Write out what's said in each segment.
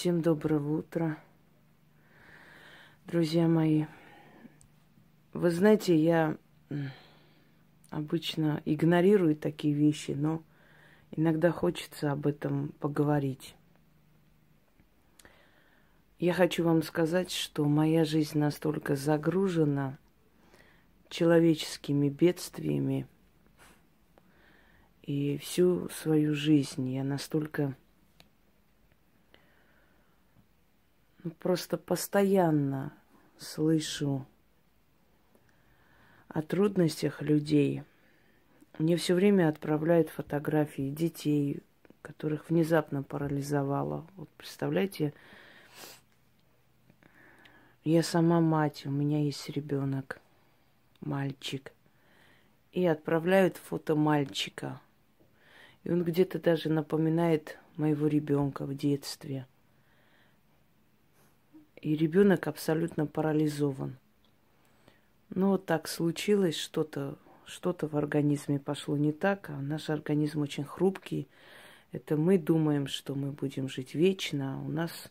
Всем доброго утра, друзья мои. Вы знаете, я обычно игнорирую такие вещи, но иногда хочется об этом поговорить. Я хочу вам сказать, что моя жизнь настолько загружена человеческими бедствиями, и всю свою жизнь я настолько ну, просто постоянно слышу о трудностях людей. Мне все время отправляют фотографии детей, которых внезапно парализовало. Вот представляете, я сама мать, у меня есть ребенок, мальчик. И отправляют фото мальчика. И он где-то даже напоминает моего ребенка в детстве. И ребенок абсолютно парализован. Но вот так случилось, что-то что-то в организме пошло не так, а наш организм очень хрупкий. Это мы думаем, что мы будем жить вечно, а у нас,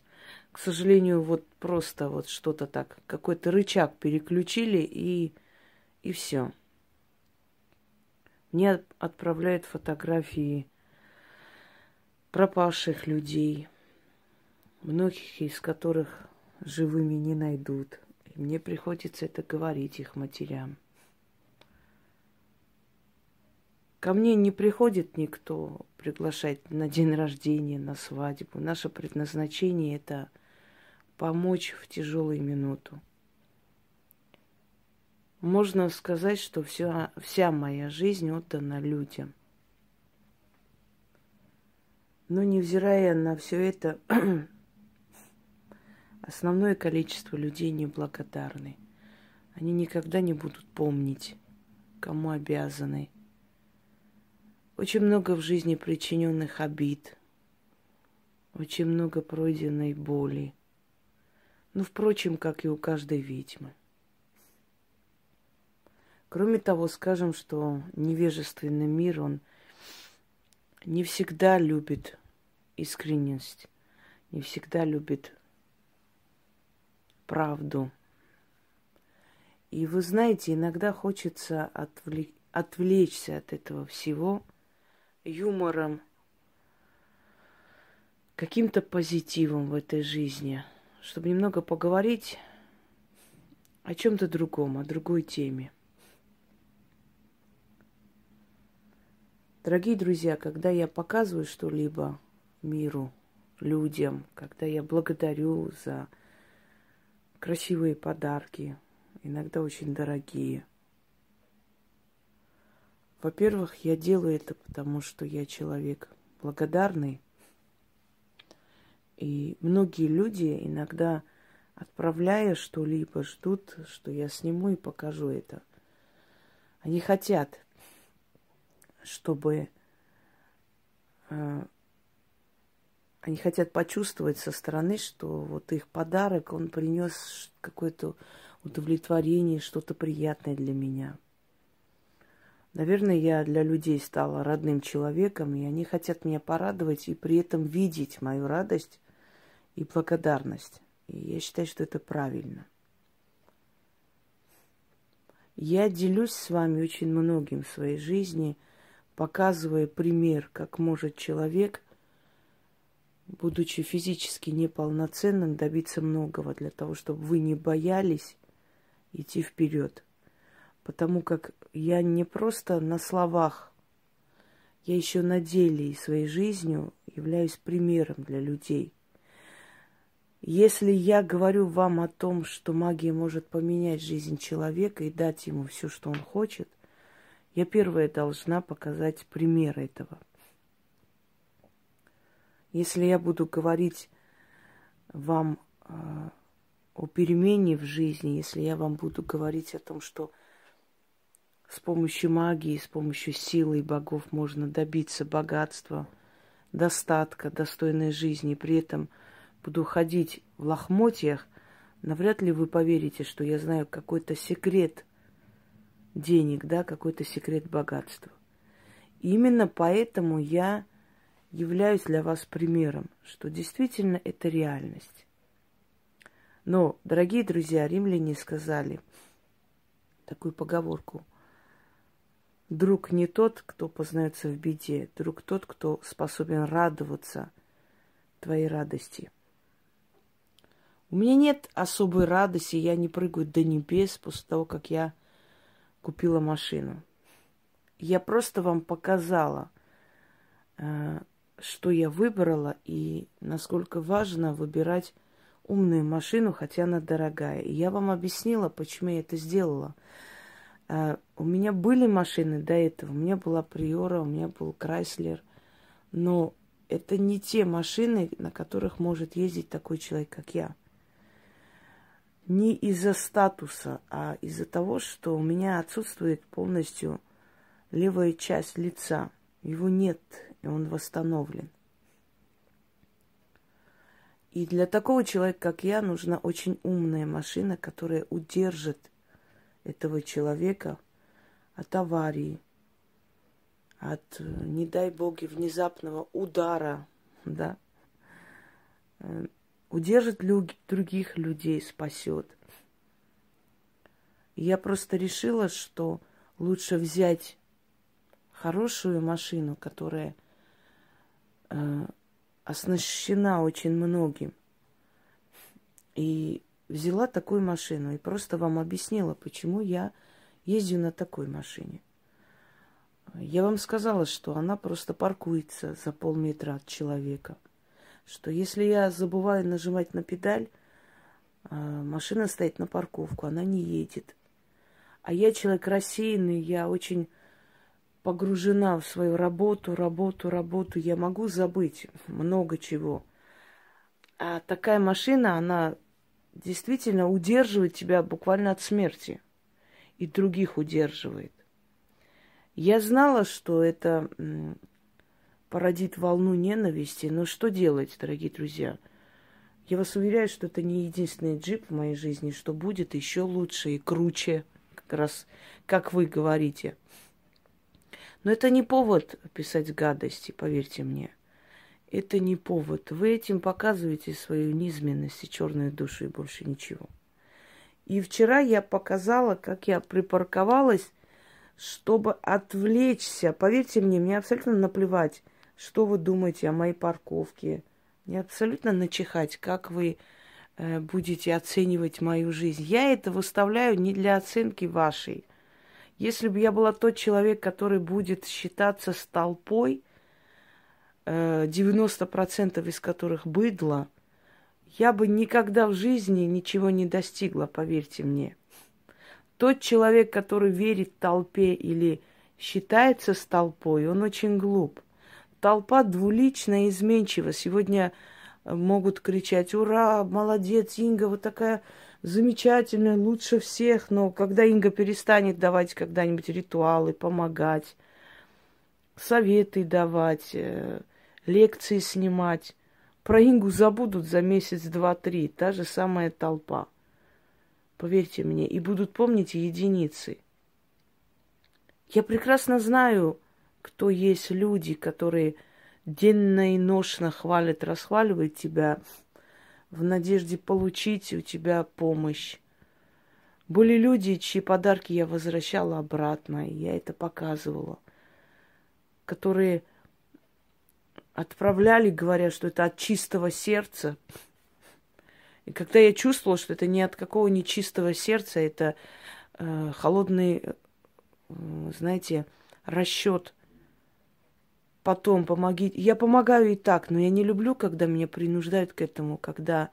к сожалению, вот просто вот что-то так, какой-то рычаг переключили и, и все. Мне отправляют фотографии пропавших людей, многих из которых живыми не найдут. И мне приходится это говорить их матерям. Ко мне не приходит никто приглашать на день рождения, на свадьбу. Наше предназначение это помочь в тяжелую минуту. Можно сказать, что вся, вся моя жизнь отдана людям. Но невзирая на все это, основное количество людей неблагодарны. Они никогда не будут помнить, кому обязаны. Очень много в жизни причиненных обид, очень много пройденной боли. Ну, впрочем, как и у каждой ведьмы. Кроме того, скажем, что невежественный мир, он не всегда любит искренность, не всегда любит правду. И вы знаете, иногда хочется отвлек... отвлечься от этого всего юмором, каким-то позитивом в этой жизни, чтобы немного поговорить о чем-то другом, о другой теме. Дорогие друзья, когда я показываю что-либо миру, людям, когда я благодарю за красивые подарки, иногда очень дорогие. Во-первых, я делаю это потому, что я человек благодарный. И многие люди иногда, отправляя что-либо, ждут, что я сниму и покажу это. Они хотят чтобы э, они хотят почувствовать со стороны, что вот их подарок, он принес какое-то удовлетворение, что-то приятное для меня. Наверное, я для людей стала родным человеком, и они хотят меня порадовать и при этом видеть мою радость и благодарность. И я считаю, что это правильно. Я делюсь с вами очень многим в своей жизни – показывая пример, как может человек, будучи физически неполноценным, добиться многого для того, чтобы вы не боялись идти вперед. Потому как я не просто на словах, я еще на деле и своей жизнью являюсь примером для людей. Если я говорю вам о том, что магия может поменять жизнь человека и дать ему все, что он хочет, я первая должна показать пример этого. Если я буду говорить вам э, о перемене в жизни, если я вам буду говорить о том, что с помощью магии, с помощью силы и богов можно добиться богатства, достатка, достойной жизни, при этом буду ходить в лохмотьях, навряд ли вы поверите, что я знаю какой-то секрет – денег, да, какой-то секрет богатства. И именно поэтому я являюсь для вас примером, что действительно это реальность. Но, дорогие друзья, римляне сказали такую поговорку. Друг не тот, кто познается в беде, друг тот, кто способен радоваться твоей радости. У меня нет особой радости, я не прыгаю до небес после того, как я купила машину. Я просто вам показала, э, что я выбрала и насколько важно выбирать умную машину, хотя она дорогая. И я вам объяснила, почему я это сделала. Uh, у меня были машины до этого. У меня была Приора, у меня был Крайслер. Но это не те машины, на которых может ездить такой человек, как я. Не из-за статуса, а из-за того, что у меня отсутствует полностью левая часть лица. Его нет, и он восстановлен. И для такого человека, как я, нужна очень умная машина, которая удержит этого человека от аварии, от, не дай боги, внезапного удара, да, э, удержит люд, других людей, спасет. я просто решила, что лучше взять хорошую машину, которая э, оснащена очень многим. И взяла такую машину и просто вам объяснила, почему я езжу на такой машине. Я вам сказала, что она просто паркуется за полметра от человека. Что если я забываю нажимать на педаль, а, машина стоит на парковку, она не едет. А я человек рассеянный, я очень погружена в свою работу, работу, работу, я могу забыть много чего. А такая машина, она действительно удерживает тебя буквально от смерти. И других удерживает. Я знала, что это породит волну ненависти, но что делать, дорогие друзья? Я вас уверяю, что это не единственный джип в моей жизни, что будет еще лучше и круче, как раз как вы говорите – но это не повод писать гадости, поверьте мне. Это не повод. Вы этим показываете свою низменность и черную душу и больше ничего. И вчера я показала, как я припарковалась, чтобы отвлечься. Поверьте мне, мне абсолютно наплевать, что вы думаете о моей парковке. Мне абсолютно начихать, как вы э, будете оценивать мою жизнь. Я это выставляю не для оценки вашей. Если бы я была тот человек, который будет считаться с толпой, 90% э, из которых быдло, я бы никогда в жизни ничего не достигла, поверьте мне. Тот человек, который верит толпе или считается с толпой, он очень глуп. Толпа двуличная и изменчива. Сегодня могут кричать «Ура! Молодец, Инга, вот такая замечательная, лучше всех». Но когда Инга перестанет давать когда-нибудь ритуалы, помогать, советы давать, э, лекции снимать, про Ингу забудут за месяц, два, три. Та же самая толпа. Поверьте мне, и будут помнить единицы. Я прекрасно знаю, кто есть люди, которые денно и ношно хвалит, расхваливает тебя в надежде получить у тебя помощь. Были люди, чьи подарки я возвращала обратно, и я это показывала, которые отправляли, говоря, что это от чистого сердца. И когда я чувствовала, что это не от какого нечистого сердца, это э, холодный, э, знаете, расчет – потом помогите. Я помогаю и так, но я не люблю, когда меня принуждают к этому, когда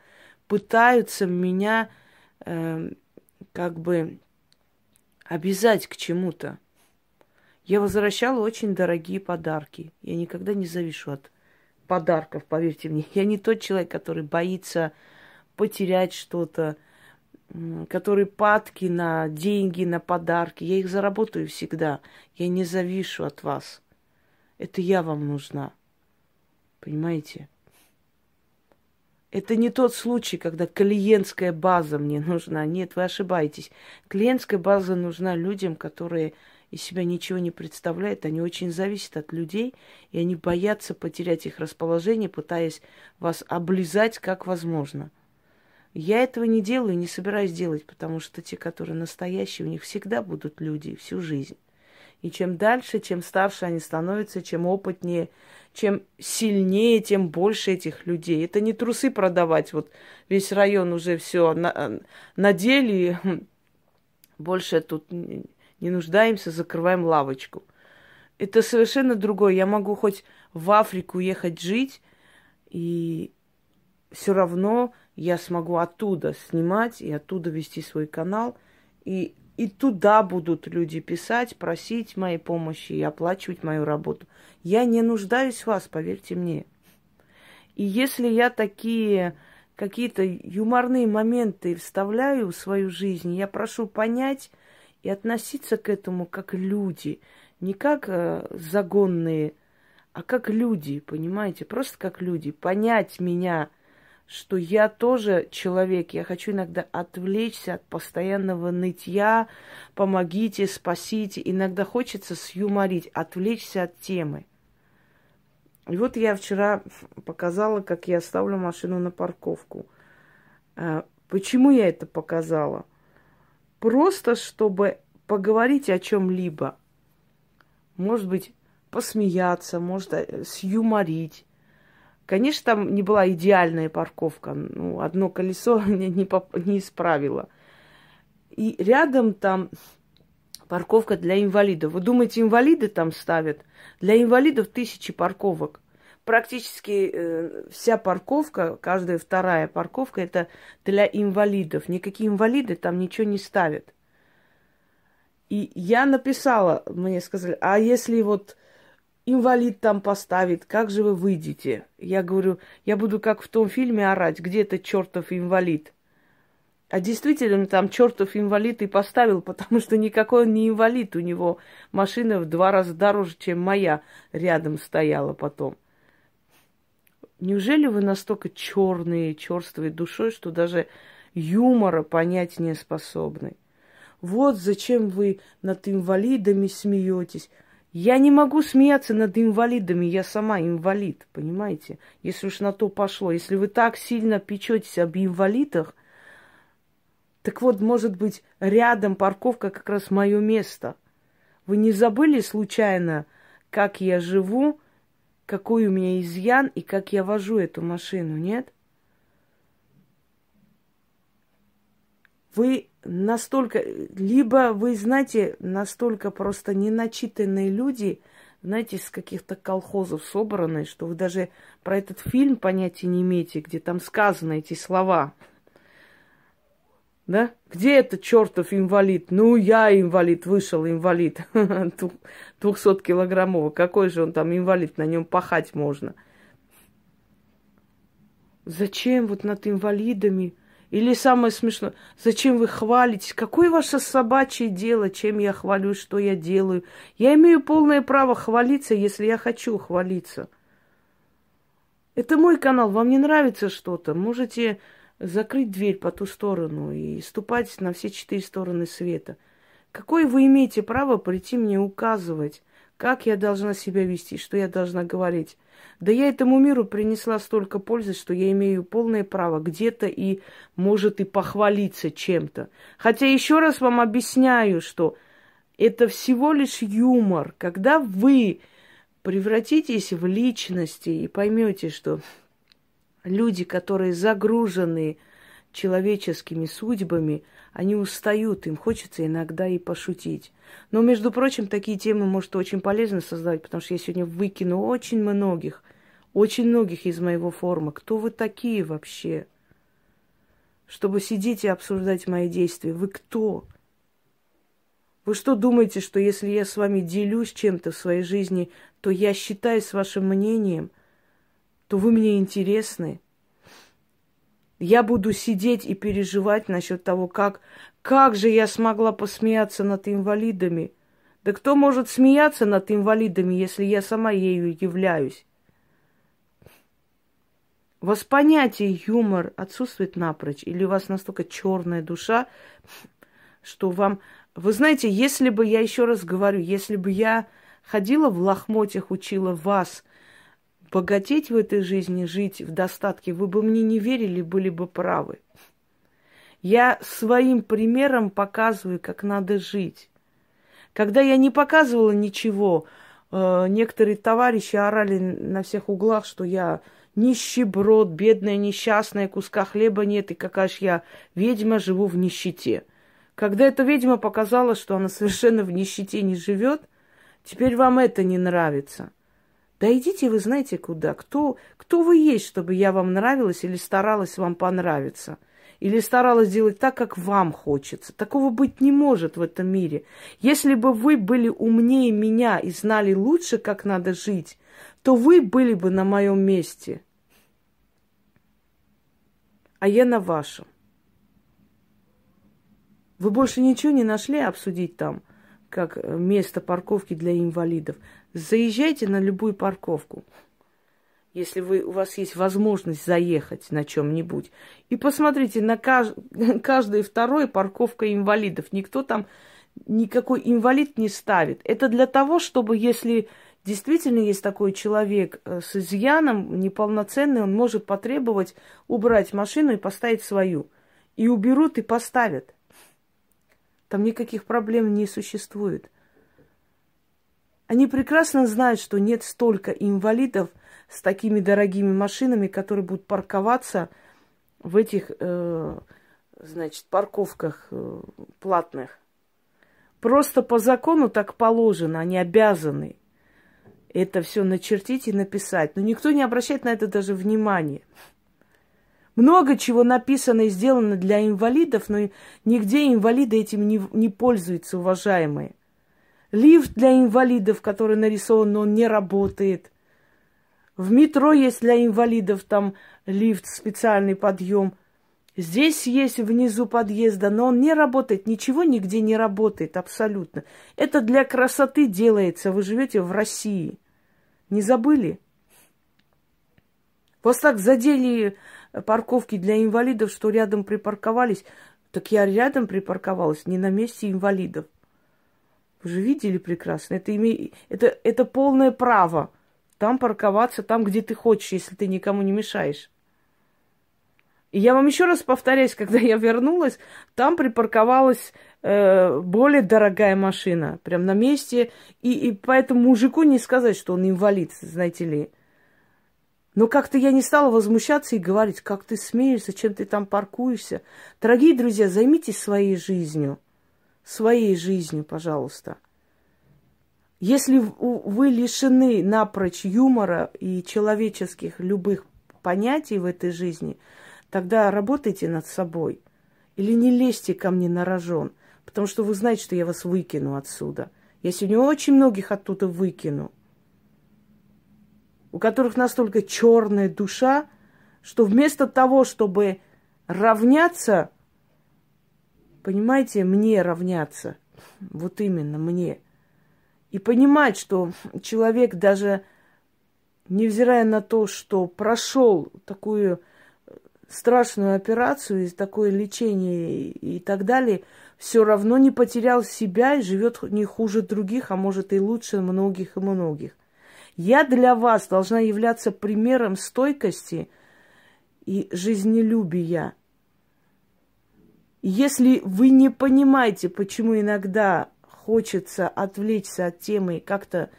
пытаются меня э, как бы обязать к чему-то. Я возвращала очень дорогие подарки. Я никогда не завишу от подарков, поверьте мне. Я не тот человек, который боится потерять что-то, который падки на деньги, на подарки. Я их заработаю всегда. Я не завишу от вас. Это я вам нужна. Понимаете? Это не тот случай, когда клиентская база мне нужна. Нет, вы ошибаетесь. Клиентская база нужна людям, которые из себя ничего не представляют, они очень зависят от людей, и они боятся потерять их расположение, пытаясь вас облизать как возможно. Я этого не делаю, не собираюсь делать, потому что те, которые настоящие, у них всегда будут люди всю жизнь. И чем дальше, чем старше они становятся, чем опытнее, чем сильнее, тем больше этих людей. Это не трусы продавать. Вот весь район уже все на, надели, больше тут не нуждаемся, закрываем лавочку. Это совершенно другое. Я могу хоть в Африку ехать жить, и все равно я смогу оттуда снимать и оттуда вести свой канал. И и туда будут люди писать, просить моей помощи и оплачивать мою работу. Я не нуждаюсь в вас, поверьте мне. И если я такие какие-то юморные моменты вставляю в свою жизнь, я прошу понять и относиться к этому как люди, не как э, загонные, а как люди, понимаете, просто как люди. Понять меня что я тоже человек, я хочу иногда отвлечься от постоянного нытья, помогите, спасите. Иногда хочется сюморить, отвлечься от темы. И вот я вчера показала, как я ставлю машину на парковку. А, почему я это показала? Просто чтобы поговорить о чем-либо. Может быть, посмеяться, может, э, сюморить. Конечно, там не была идеальная парковка. Ну, одно колесо не, не, поп- не исправило. И рядом там парковка для инвалидов. Вы думаете, инвалиды там ставят? Для инвалидов тысячи парковок. Практически э, вся парковка, каждая вторая парковка, это для инвалидов. Никакие инвалиды там ничего не ставят. И я написала, мне сказали, а если вот инвалид там поставит, как же вы выйдете? Я говорю, я буду как в том фильме орать, где то чертов инвалид. А действительно, там чертов инвалид и поставил, потому что никакой он не инвалид. У него машина в два раза дороже, чем моя рядом стояла потом. Неужели вы настолько черные, черствые душой, что даже юмора понять не способны? Вот зачем вы над инвалидами смеетесь. Я не могу смеяться над инвалидами, я сама инвалид, понимаете? Если уж на то пошло. Если вы так сильно печетесь об инвалидах, так вот, может быть, рядом парковка как раз мое место. Вы не забыли случайно, как я живу, какой у меня изъян и как я вожу эту машину, нет? Вы настолько, либо вы, знаете, настолько просто неначитанные люди, знаете, из каких-то колхозов собранные, что вы даже про этот фильм понятия не имеете, где там сказаны эти слова. Да? Где этот чертов инвалид? Ну, я инвалид, вышел инвалид. 200-килограммовый. Какой же он там инвалид? На нем пахать можно. Зачем вот над инвалидами или самое смешное, зачем вы хвалитесь? Какое ваше собачье дело, чем я хвалю, что я делаю? Я имею полное право хвалиться, если я хочу хвалиться. Это мой канал, вам не нравится что-то? Можете закрыть дверь по ту сторону и ступать на все четыре стороны света. Какое вы имеете право прийти мне указывать, как я должна себя вести, что я должна говорить? Да я этому миру принесла столько пользы, что я имею полное право где-то и, может, и похвалиться чем-то. Хотя еще раз вам объясняю, что это всего лишь юмор. Когда вы превратитесь в личности и поймете, что люди, которые загружены человеческими судьбами, они устают, им хочется иногда и пошутить. Но, между прочим, такие темы может очень полезно создавать, потому что я сегодня выкину очень многих, очень многих из моего форума. Кто вы такие вообще? Чтобы сидеть и обсуждать мои действия. Вы кто? Вы что думаете, что если я с вами делюсь чем-то в своей жизни, то я считаюсь вашим мнением, то вы мне интересны? Я буду сидеть и переживать насчет того, как, как же я смогла посмеяться над инвалидами. Да кто может смеяться над инвалидами, если я сама ею являюсь? У вас понятие юмор отсутствует напрочь, или у вас настолько черная душа, что вам... Вы знаете, если бы, я еще раз говорю, если бы я ходила в лохмотьях, учила вас богатеть в этой жизни, жить в достатке, вы бы мне не верили, были бы правы. Я своим примером показываю, как надо жить. Когда я не показывала ничего, э, некоторые товарищи орали на всех углах, что я нищеброд, бедная, несчастная, куска хлеба нет, и какая ж я ведьма, живу в нищете. Когда эта ведьма показала, что она совершенно в нищете не живет, теперь вам это не нравится. Да идите вы знаете куда. Кто, кто вы есть, чтобы я вам нравилась или старалась вам понравиться? или старалась делать так, как вам хочется. Такого быть не может в этом мире. Если бы вы были умнее меня и знали лучше, как надо жить, то вы были бы на моем месте. А я на вашем. Вы больше ничего не нашли обсудить там, как место парковки для инвалидов. Заезжайте на любую парковку если вы, у вас есть возможность заехать на чем-нибудь. И посмотрите, на кажд... каждой второй парковка инвалидов. Никто там, никакой инвалид не ставит. Это для того, чтобы, если действительно есть такой человек э, с изъяном, неполноценный, он может потребовать убрать машину и поставить свою. И уберут и поставят. Там никаких проблем не существует. Они прекрасно знают, что нет столько инвалидов – с такими дорогими машинами, которые будут парковаться в этих, э, значит, парковках э, платных. Просто по закону так положено, они обязаны это все начертить и написать. Но никто не обращает на это даже внимания. Много чего написано и сделано для инвалидов, но нигде инвалиды этим не, не пользуются, уважаемые. Лифт для инвалидов, который нарисован, но он не работает – в метро есть для инвалидов там лифт, специальный подъем. Здесь есть внизу подъезда, но он не работает, ничего нигде не работает абсолютно. Это для красоты делается. Вы живете в России. Не забыли? Вас так задели парковки для инвалидов, что рядом припарковались. Так я рядом припарковалась, не на месте инвалидов. Вы же видели прекрасно. Это, име... это, это полное право там парковаться, там, где ты хочешь, если ты никому не мешаешь. И я вам еще раз повторяюсь, когда я вернулась, там припарковалась э, более дорогая машина, прям на месте. И, и поэтому мужику не сказать, что он инвалид, знаете ли. Но как-то я не стала возмущаться и говорить, как ты смеешь, зачем ты там паркуешься. Дорогие друзья, займитесь своей жизнью. Своей жизнью, пожалуйста. Если вы лишены напрочь юмора и человеческих любых понятий в этой жизни, тогда работайте над собой. Или не лезьте ко мне на рожон, потому что вы знаете, что я вас выкину отсюда. Я сегодня очень многих оттуда выкину, у которых настолько черная душа, что вместо того, чтобы равняться, понимаете, мне равняться, вот именно мне – и понимать, что человек даже, невзирая на то, что прошел такую страшную операцию, и такое лечение и так далее, все равно не потерял себя и живет не хуже других, а может и лучше многих и многих. Я для вас должна являться примером стойкости и жизнелюбия. Если вы не понимаете, почему иногда хочется отвлечься от темы и как-то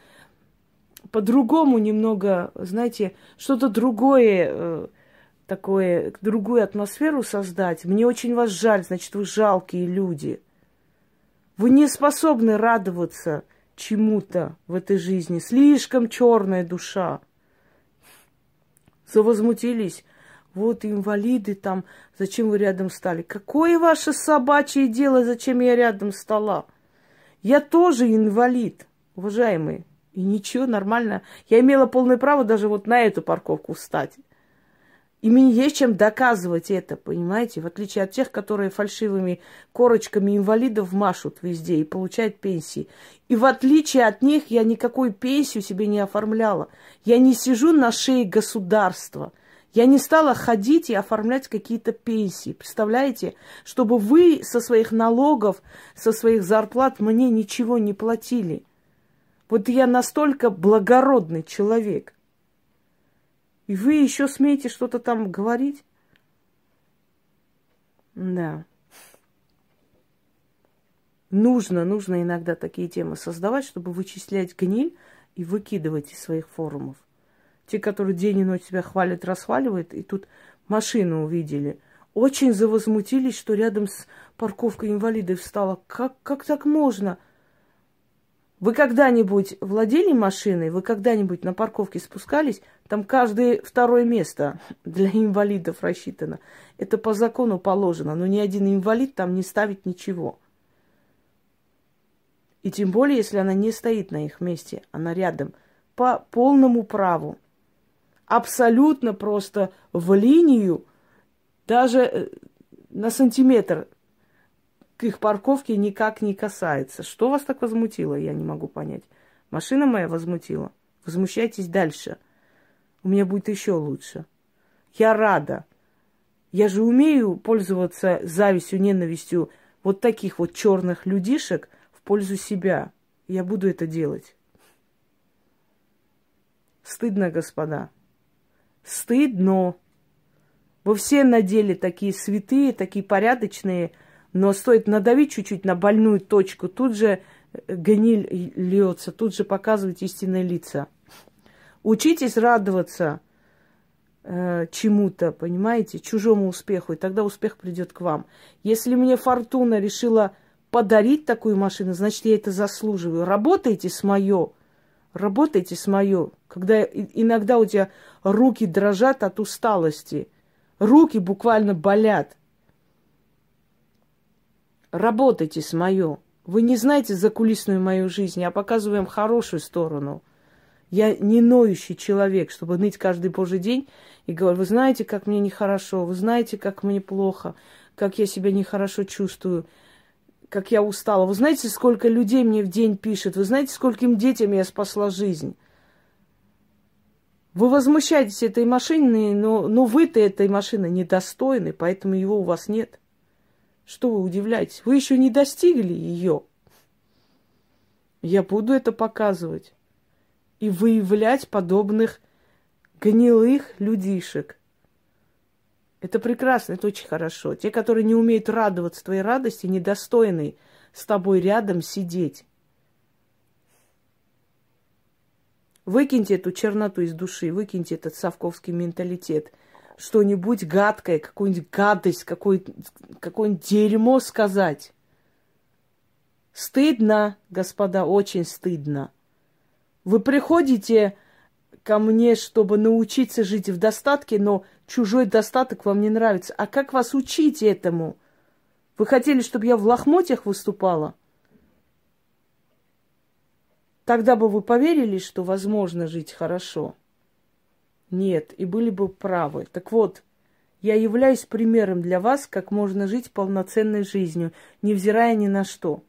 по-другому немного, знаете, что-то другое, э, такое, другую атмосферу создать. Мне очень вас жаль, значит, вы жалкие люди. Вы не способны радоваться чему-то в этой жизни. Слишком черная душа. Завозмутились. Вот инвалиды там, зачем вы рядом стали? Какое ваше собачье дело, зачем я рядом стала? Я тоже инвалид, уважаемые. И ничего, нормально. Я имела полное право даже вот на эту парковку встать. И мне есть чем доказывать это, понимаете? В отличие от тех, которые фальшивыми корочками инвалидов машут везде и получают пенсии. И в отличие от них я никакую пенсию себе не оформляла. Я не сижу на шее государства. Я не стала ходить и оформлять какие-то пенсии. Представляете? Чтобы вы со своих налогов, со своих зарплат мне ничего не платили. Вот я настолько благородный человек. И вы еще смеете что-то там говорить? Да. Нужно, нужно иногда такие темы создавать, чтобы вычислять гниль и выкидывать из своих форумов. Те, которые день и ночь себя хвалят, расхваливают, и тут машину увидели. Очень завозмутились, что рядом с парковкой инвалидов встала. Как, как так можно? Вы когда-нибудь владели машиной? Вы когда-нибудь на парковке спускались? Там каждое второе место для инвалидов рассчитано. Это по закону положено. Но ни один инвалид там не ставит ничего. И тем более, если она не стоит на их месте, она рядом. По полному праву абсолютно просто в линию, даже э, на сантиметр к их парковке никак не касается. Что вас так возмутило, я не могу понять. Машина моя возмутила. Возмущайтесь дальше. У меня будет еще лучше. Я рада. Я же умею пользоваться завистью, ненавистью вот таких вот черных людишек в пользу себя. Я буду это делать. Стыдно, господа. Стыдно. Вы все на деле такие святые, такие порядочные, но стоит надавить чуть-чуть на больную точку, тут же э, гниль льется, тут же показывать истинные лица. Учитесь радоваться э, чему-то, понимаете, чужому успеху, и тогда успех придет к вам. Если мне фортуна решила подарить такую машину, значит, я это заслуживаю. Работайте с мое, работайте с мое. Когда иногда у тебя руки дрожат от усталости, руки буквально болят. Работайте с мое. Вы не знаете закулисную мою жизнь, я показываю вам хорошую сторону. Я не ноющий человек, чтобы ныть каждый божий день и говорить, вы знаете, как мне нехорошо, вы знаете, как мне плохо, как я себя нехорошо чувствую как я устала. Вы знаете, сколько людей мне в день пишет? Вы знаете, скольким детям я спасла жизнь? Вы возмущаетесь этой машиной, но, но вы-то этой машины недостойны, поэтому его у вас нет. Что вы удивляетесь? Вы еще не достигли ее. Я буду это показывать и выявлять подобных гнилых людишек. Это прекрасно, это очень хорошо. Те, которые не умеют радоваться твоей радости, недостойны с тобой рядом сидеть. Выкиньте эту черноту из души, выкиньте этот совковский менталитет. Что-нибудь гадкое, какую-нибудь гадость, какое-нибудь какое дерьмо сказать. Стыдно, господа, очень стыдно. Вы приходите ко мне, чтобы научиться жить в достатке, но чужой достаток вам не нравится. А как вас учить этому? Вы хотели, чтобы я в лохмотьях выступала? Тогда бы вы поверили, что возможно жить хорошо. Нет, и были бы правы. Так вот, я являюсь примером для вас, как можно жить полноценной жизнью, невзирая ни на что.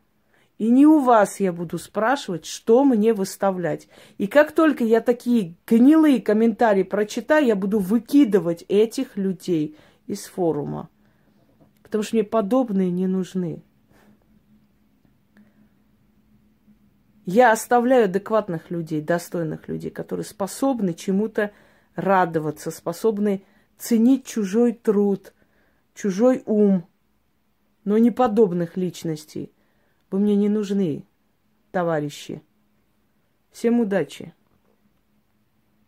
И не у вас я буду спрашивать, что мне выставлять. И как только я такие гнилые комментарии прочитаю, я буду выкидывать этих людей из форума. Потому что мне подобные не нужны. Я оставляю адекватных людей, достойных людей, которые способны чему-то радоваться, способны ценить чужой труд, чужой ум, но не подобных личностей – вы мне не нужны, товарищи. Всем удачи!